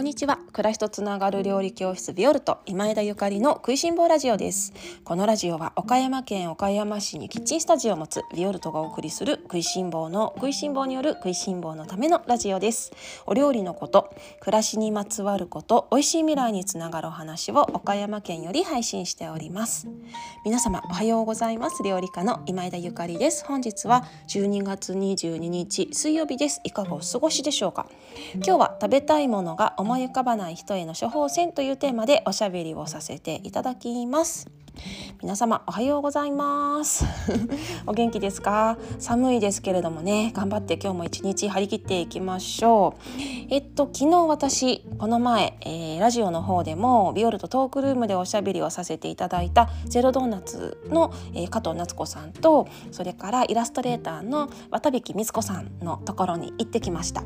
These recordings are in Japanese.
こんにちは。暮らしとつながる料理教室ビオルト今枝ゆかりの食いしん坊ラジオです。このラジオは岡山県岡山市にキッチンスタジオを持つビオルトがお送りする食いしん坊の食いしん坊による食いしん坊のためのラジオです。お料理のこと暮らしにまつわること美味しい未来につながるお話を岡山県より配信しております。皆様おはようございます。料理家の今枝ゆかりです。本日は12月22日水曜日です。いかがお過ごしでしょうか？今日は食べたいものが思思い浮かばない人への処方箋というテーマでおしゃべりをさせていただきます。皆様おはようございます。お元気ですか？寒いですけれどもね。頑張って今日も一日張り切っていきましょう。えっと昨日私この前、えー、ラジオの方でもビオルとトークルームでおしゃべりをさせていただいたゼロドーナツの、えー、加藤夏子さんとそれからイラストレーターの渡引光子さんのところに行ってきました。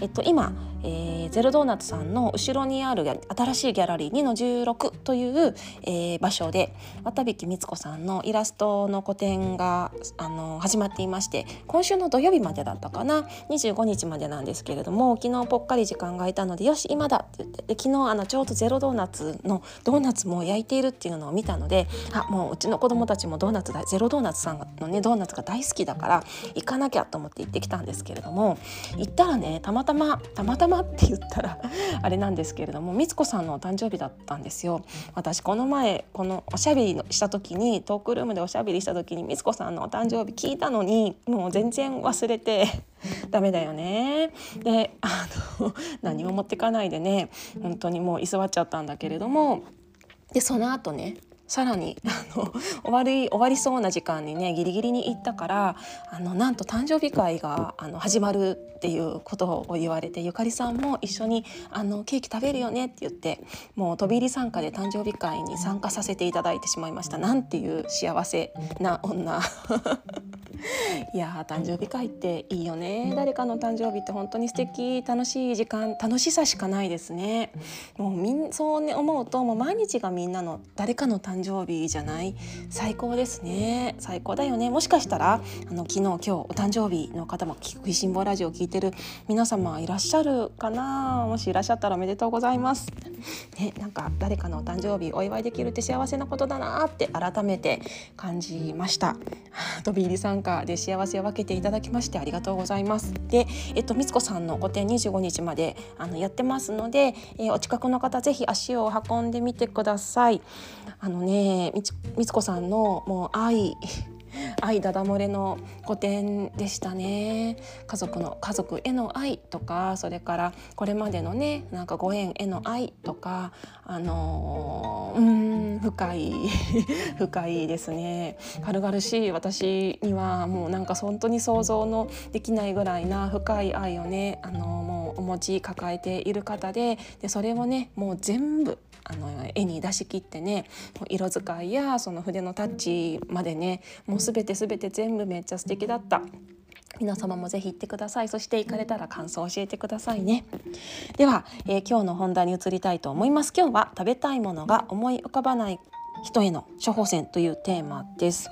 えっと今、えー、ゼロドーナツさんの後ろにある新しいギャラリー2の16という、えー、場所で渡引光子さんのイラストの個展があの始まっていまして今週の土曜日までだったかな？25日までなんですけれども昨日ぽっかり時間が空いたのでよし今だって言ってで昨日あのちょうどゼロドーナツのドーナツも焼いているっていうのを見たのであもううちの子供たちもドーナツだゼロドーナツさんのねドーナツが大好きだから行かなきゃと思って行ってきたんですけれども行ったらねたまたまたまたまって言ったらあれなんですけれども光子さんのお誕生日だったんですよ。私この前このおしゃべりした時にトークルームでおしゃべりした時に光子さんのお誕生日聞いたのにもう全然忘れて ダメだよね。であの何も持ってかないでね本当にもう居座っちゃったんだけれどもでその後ねさらにあの 終わり終わりそうな時間にねギリギリに行ったからあのなんと誕生日会があの始まるっていうことを言われてゆかりさんも一緒にあのケーキ食べるよねって言ってもう飛び入り参加で誕生日会に参加させていただいてしまいました。なんていう幸せな女 いや誕生日会っていいよね。誰かの誕生日って本当に素敵楽しい時間楽しさしかないですね。もうみんそうね思うともう毎日がみんなの誰かの誕生日じゃない。最高ですね。最高だよね。もしかしたらあの昨日今日お誕生日の方も「食いしん坊ラジオ」を聞いてる皆様いらっしゃるかな。もしいらっしゃったらおめでとうございます。ねなんか誰かのお誕生日お祝いできるって幸せなことだなって改めて感じました。飛び入り参加で幸せを分けていただきましてありがとうございます。で、えっと、みつこさんの個展25日まであのやってますので、えー、お近くの方ぜひ足を運んでみてください。あのねみつこさんのもう愛愛だだ漏れの古典でしたね。家族の家族への愛とかそれからこれまでのねなんかご縁への愛とかあのー、うん深い 深いですね。軽々しい私にはもうなんか本当に想像のできないぐらいな深い愛をねあのー、もうお持ち抱えている方ででそれをねもう全部あの絵に出し切ってね色使いやその筆のタッチまでねもう全て全て全部めっちゃ素敵だった。皆様もぜひ行ってください。そして行かれたら感想を教えてくださいね。では、えー、今日の本題に移りたいと思います。今日は食べたいものが思い浮かばない人への処方箋というテーマです。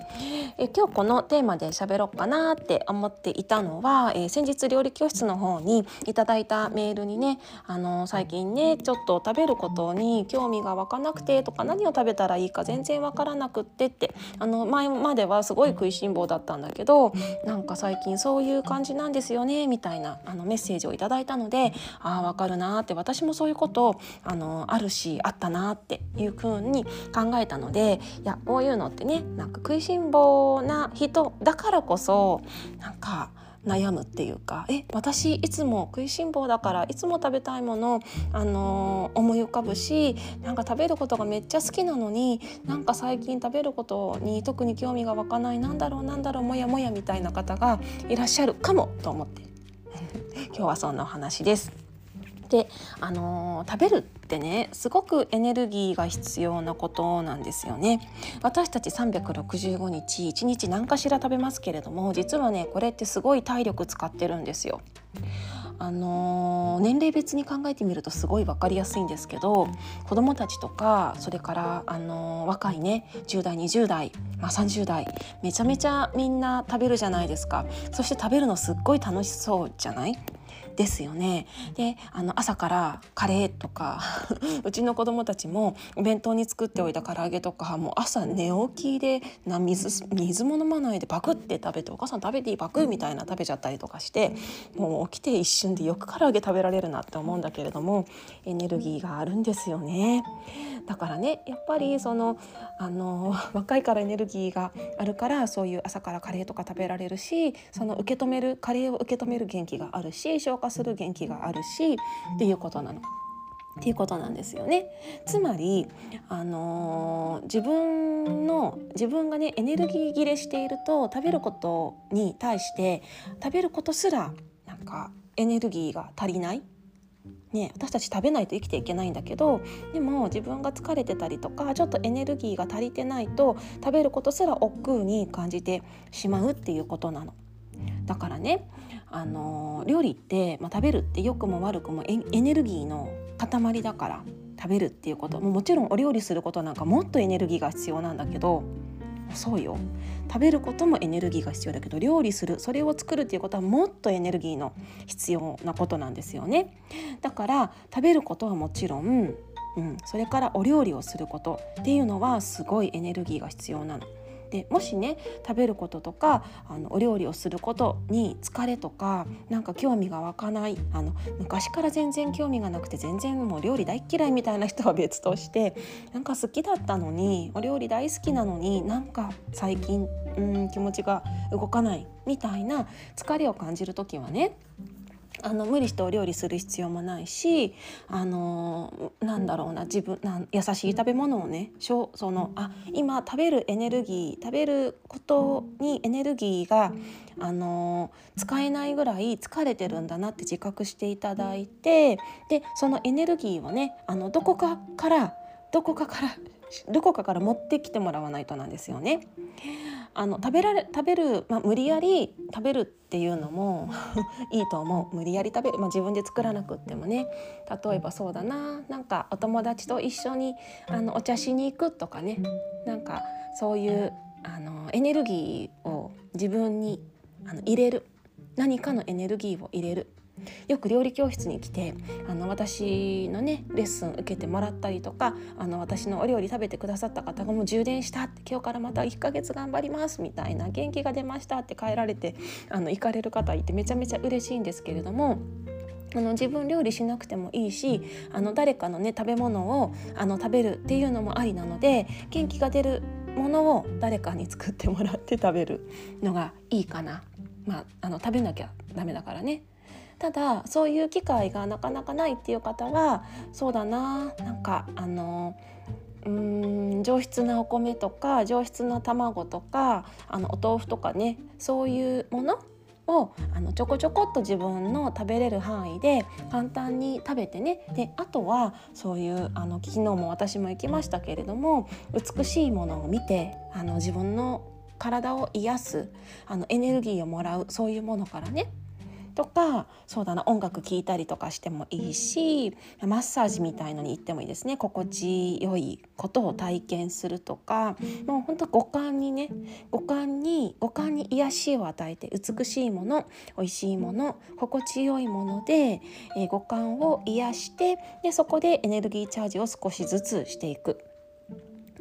え今日このテーマで喋ろうかなって思っていたのは、えー、先日料理教室の方にいただいたメールにね、あの最近ねちょっと食べることに興味が湧かなくてとか何を食べたらいいか全然わからなくってってあの前まではすごい食いしん坊だったんだけどなんか最近そういう感じなんですよねみたいなあのメッセージをいただいたのでああわかるなって私もそういうことあのあるしあったなっていうふうに考えたのでいやこういうのってねなんか食いしん坊な人だからこそなんか悩むっていうかえ私いつも食いしん坊だからいつも食べたいもの、あのー、思い浮かぶしなんか食べることがめっちゃ好きなのになんか最近食べることに特に興味が湧かないなんだろうなんだろうもやもやみたいな方がいらっしゃるかもと思って 今日はそんなお話です。であのー、食べるってねすごくエネルギーが必要なことなんですよね。私たち365日1日何かしら食べますけれども実はねこれってすごい体力使ってるんですよ。あのー、年齢別に考えてみるとすごい分かりやすいんですけど子どもたちとかそれから、あのー、若いね10代20代、まあ、30代めちゃめちゃみんな食べるじゃないですか。そして食べるのすっごい楽しそうじゃない？ですよね。であの朝からカレーとか うちの子供たちもお弁当に作っておいた唐揚げとかもう朝寝起きでな水水も飲まないでパクって食べて「お母さん食べていいパク」みたいな食べちゃったりとかしてもう起きて一瞬でよく唐揚げ食べられるなって思うんだけれどもエネルギーがあるんですよね。だからねやっぱりそのあの若いからエネルギーがあるからそういう朝からカレーとか食べられるしその受け止めるカレーを受け止める元気があるし消化する元気があるしっていうことなの。っていうことなんですよね。つまり、あのー、自分の自分がねエネルギー切れしていると食べることに対して食べることすらなんかエネルギーが足りないね、私たち食べないと生きていけないんだけどでも自分が疲れてたりとかちょっとエネルギーが足りてないと食べることすら億劫に感じてしまうっていうことなの。だからねあの料理って、まあ、食べるって良くも悪くもエネルギーの塊だから食べるっていうこと。ももちろんお料理することなんかもっとエネルギーが必要なんだけどそうよ。食べることもエネルギーが必要だけど料理するそれを作るっていうことはもっとエネルギーの必要なことなんですよね。だから食べることはもちろん、うん、それからお料理をすることっていうのはすごいエネルギーが必要なの。でもしね食べることとかあのお料理をすることに疲れとかなんか興味が湧かないあの昔から全然興味がなくて全然もう料理大嫌いみたいな人は別としてなんか好きだったのにお料理大好きなのになんか最近うん気持ちが動かないみたいな疲れを感じる時はねあの無理してお料理する必要もないしあのなんだろうな自分な優しい食べ物をねそのあ今食べるエネルギー食べることにエネルギーがあの使えないぐらい疲れてるんだなって自覚していただいてでそのエネルギーをねあのどこかからどこかからどこかから持ってきてもらわないとなんですよね。あの食べられ食べる、まあ、無理やり食べるっていうのも いいと思う。無理やり食べる、まあ、自分で作らなくってもね。例えばそうだな。なんかお友達と一緒にあのお茶しに行くとかね。なんかそういうあのエネルギーを自分にあの入れる。何かのエネルギーを入れる。よく料理教室に来てあの私のねレッスン受けてもらったりとかあの私のお料理食べてくださった方がもう充電したって今日からまた1ヶ月頑張りますみたいな元気が出ましたって帰られてあの行かれる方いてめちゃめちゃ嬉しいんですけれども。あの自分料理しなくてもいいしあの誰かのね食べ物をあの食べるっていうのもありなので元気が出るものを誰かに作ってもらって食べるのがいいかな。まあ、あの食べなきゃダメだからねただそういう機会がなかなかないっていう方はそうだななんかあのうーん上質なお米とか上質な卵とかあのお豆腐とかねそういうものをあのちょこちょこっと自分の食べれる範囲で簡単に食べてね。であとはそういうあの昨日も私も行きましたけれども美しいものを見てあの自分の体を癒すあのエネルギーをもらうそういうものからね。とかそうだな音楽聴いたりとかしてもいいしマッサージみたいのに行ってもいいですね心地よいことを体験するとかもうほんと五感にね五感に五感に癒しを与えて美しいもの美味しいもの心地よいもので、えー、五感を癒してでそこでエネルギーチャージを少しずつしていく。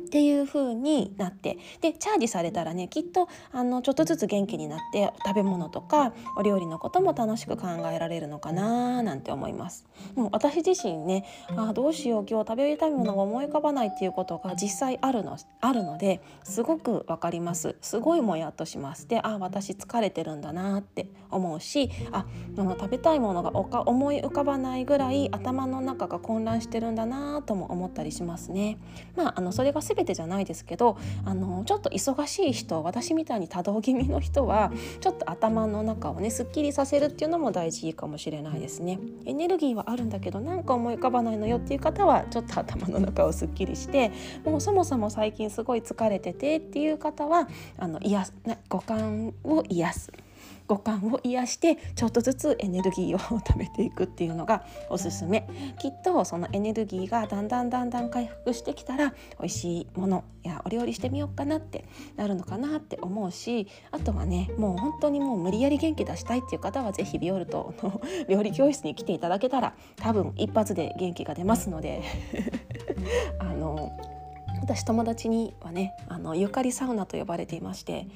っていう風になってでチャージされたらねきっとあのちょっとずつ元気になって食べ物とかお料理のことも楽しく考えられるのかななんて思います。もう私自身ねあどうしよう今日食べたいものが思い浮かばないっていうことが実際あるのあるのですごくわかりますすごいもやっとしますであ私疲れてるんだなって思うしあの食べたいものがおか思い浮かばないぐらい頭の中が混乱してるんだなとも思ったりしますね。まあ、あのそれが全てじゃないですけどあのちょっと忙しい人私みたいに多動気味の人はちょっと頭の中をねすっきりさせるっていうのも大事かもしれないですね。エネルギーはあるんだけどなんか思い浮かばないのよっていう方はちょっと頭の中をすっきりしてもうそもそも最近すごい疲れててっていう方はあの癒す五感を癒す。五感を癒してちょっとずつエネルギーを貯めていくっていうのがおすすめ。きっとそのエネルギーがだんだんだんだん回復してきたら美味しいものやお料理してみようかなってなるのかなって思うしあとはねもう本当にもう無理やり元気出したいっていう方は是非ビオルトの 料理教室に来ていただけたら多分一発で元気が出ますので。あの私友達にはねあのゆかりサウナと呼ばれていまして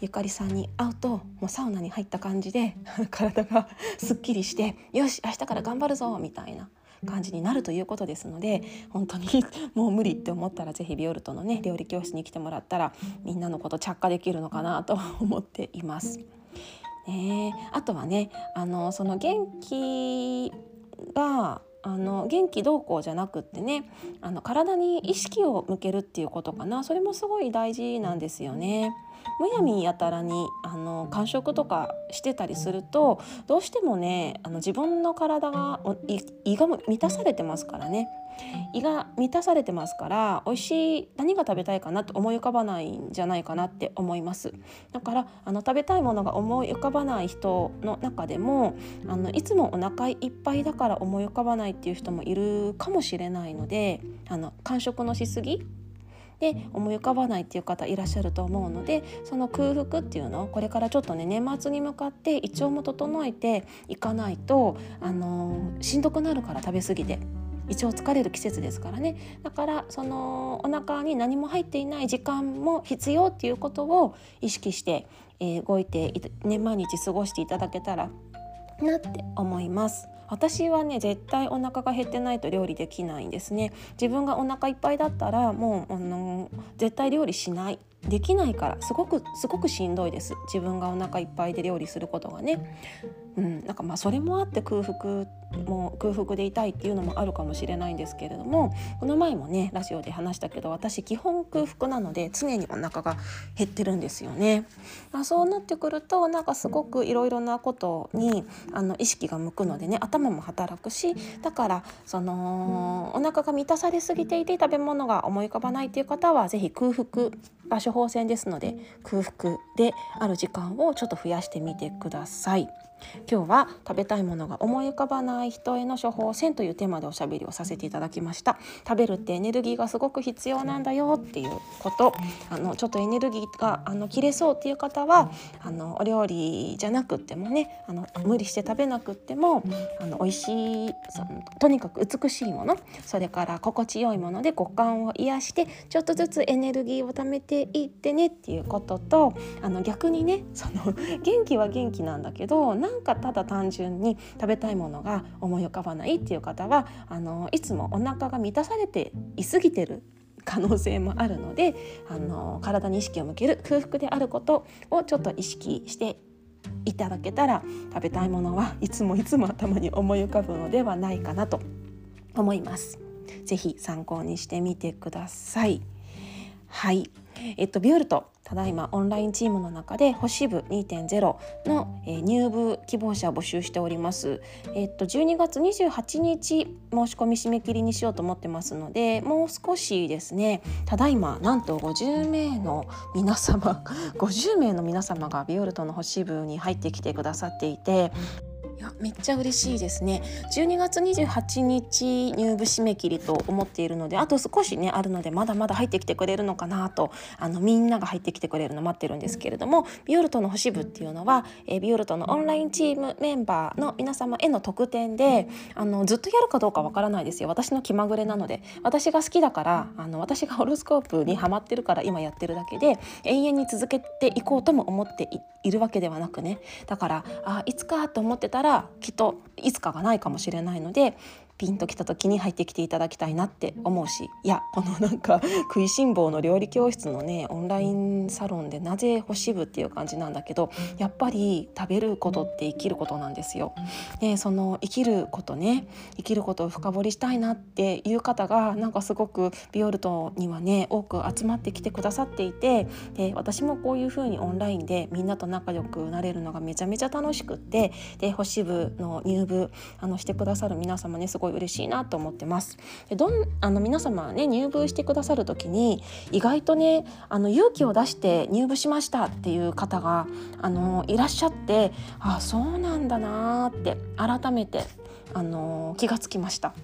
ゆかりさんに会うともうサウナに入った感じで 体が すっきりしてよし明日から頑張るぞみたいな感じになるということですので本当に もう無理って思ったら是非ビオルトのね料理教室に来てもらったらみんなのこと着火できるのかなと思っています。ね、あとはねあのその元気があの元気どうこうじゃなくってねあの体に意識を向けるっていうことかなそれもすごい大事なんですよね。むやみやたらにあの間食とかしてたりするとどうしてもねあの自分の体が胃が満たされてますからね。胃が満たされてますから美味しい何が食べたいかなと思い浮かばないんじゃないかなって思います。だからあの食べたいものが思い浮かばない人の中でもあのいつもお腹いっぱいだから思い浮かばないっていう人もいるかもしれないのであの間食のしすぎで思い浮かばないっていう方いらっしゃると思うのでその空腹っていうのをこれからちょっとね年末に向かって胃腸も整えていかないとあのしんどくなるから食べ過ぎて胃腸疲れる季節ですからねだからそのお腹に何も入っていない時間も必要っていうことを意識して、えー、動いてね毎日過ごしていただけたらなって思います。私はね絶対お腹が減ってないと料理できないんですね。自分がお腹いっぱいだったらもうあの絶対料理しない。できないからすごくすごくしんどいです自分がお腹いっぱいで料理することがねうん、なんかまあそれもあって空腹も空腹でいたいっていうのもあるかもしれないんですけれどもこの前もねラジオで話したけど私基本空腹なので常にお腹が減ってるんですよね。あそうなってくるとなんかすごくいろいろなことにあの意識が向くのでね頭も働くしだからそのお腹が満たされすぎていて食べ物が思い浮かばないっていう方は是非空腹が処方箋ですので空腹である時間をちょっと増やしてみてください。今日は食べたいものが思い浮かばない人への処方箋というテーマでおしゃべりをさせていただきました。食べるってエネルギーがすごく必要なんだよっていうこと。あのちょっとエネルギーがあの切れそうっていう方はあのお料理じゃなくってもねあの無理して食べなくってもあの美味しいそのとにかく美しいものそれから心地よいもので五感を癒してちょっとずつエネルギーを貯めていってねっていうこととあの逆にねその元気は元気なんだけどなんかただ単純に食べたいものが思い浮かばないっていう方はあのいつもお腹が満たされていすぎてる可能性もあるのであの体に意識を向ける空腹であることをちょっと意識していただけたら食べたいものはいつもいつも頭に思い浮かぶのではないかなと思います。ぜひ参考にしてみてください。はい、えっとビュールトただいまオンラインチームの中で星部2.0の、えー、入部希望者を募集しております。えっと12月28日申し込み締め切りにしようと思ってますので、もう少しですね。ただいまなんと50名の皆様、50名の皆様がビオルトの星部に入ってきてくださっていて、めっちゃ嬉しいですね。12月28日入部締め切りと思っているのであと少しねあるのでまだまだ入ってきてくれるのかなとあのみんなが入ってきてくれるの待ってるんですけれどもビオルトの星部っていうのは、えー、ビオルトのオンラインチームメンバーの皆様への特典であのずっとやるかどうかわからないですよ。私の気まぐれなので。私が好きだからあの私がホロスコープにハマってるから今やってるだけで永遠に続けていこうとも思っているわけではなくね。だからあいつかと思ってたらきっといつかがないかもしれないのでピンときた時に入ってきていただきたいなって思うしいやこのなんか 食いしん坊の料理教室のねオンラインサロンでなぜ星部っていう感じなんだけどやっぱり食べることって生きることなんですよ。でその生きることね生きることを深掘りしたいなっていう方がなんかすごくビオルトにはね多く集まってきてくださっていてで私もこういう風にオンラインでみんなと仲良くなれるのがめちゃめちゃ楽しくってで星部の入部あのしてくださる皆様ねすごいい嬉しいなと思ってます。でどんあの皆様ね入部してくださる時に意外とねあの勇気を出して入部しましたっていう方があのいらっしゃってあそうなんだなって改めてあの気がつきました。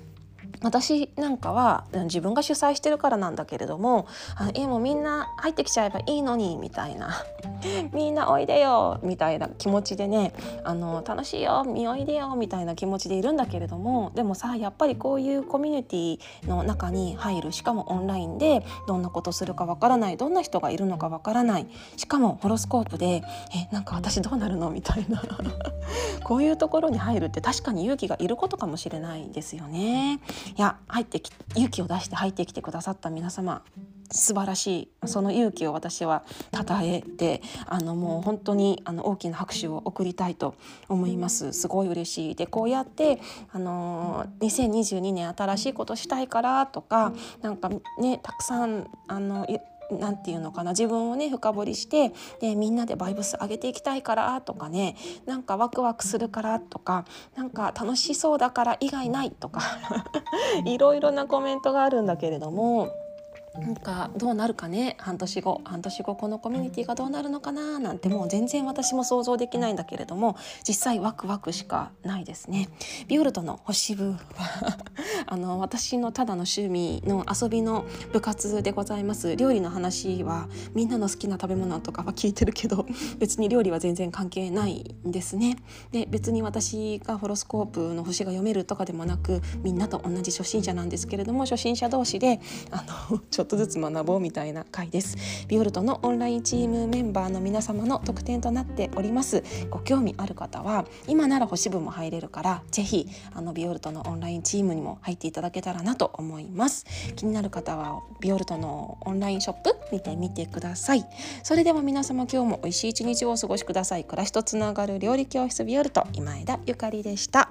私なんかは自分が主催してるからなんだけれども「えもうみんな入ってきちゃえばいいのに 」みたいな「みんなおいでよ」みたいな気持ちでねあの楽しいよ見おいでよみたいな気持ちでいるんだけれどもでもさやっぱりこういうコミュニティの中に入るしかもオンラインでどんなことするかわからないどんな人がいるのかわからないしかもホロスコープで「えなんか私どうなるの?」みたいな こういうところに入るって確かに勇気がいることかもしれないですよね。いや入ってき勇気を出して入ってきてくださった皆様素晴らしい。その勇気を私は称えてあのもう本当にあの大きな拍手を送りたいと思います。すごい嬉しい。でこうやってあの2022年新しいことしたいからとかなんかねたくさんあの何て言うのかな自分をね深掘りしてでみんなでバイブス上げていきたいからとかねなんかワクワクするからとかなんか楽しそうだから以外ないとか いろいろなコメントがあるんだけれどもなんかどうなるかね半年後半年後このコミュニティがどうなるのかななんてもう全然私も想像できないんだけれども実際ワクワクしかないですね。ビオルトの星部は あの私のただの趣味の遊びの部活でございます料理の話はみんなの好きな食べ物とかは聞いてるけど 別に料理は全然関係ないんですね。で別に私がホロスコープの星が読めるとかでもなくみんなと同じ初心者なんですけれども初心者同士であのちょっとずつ学ぼうみたいな回です。ビオルトのオンラインチームメンバーの皆様の特典となっております。ご興味ある方は今なら星部も入れるからぜひあのビオルトのオンラインチームにも入っていただけたらなと思います。気になる方はビオルトのオンラインショップ見てみてください。それでは皆様今日も美味しい一日をお過ごしください。暮らしとつながる料理教室ビオルト今枝ゆかりでした。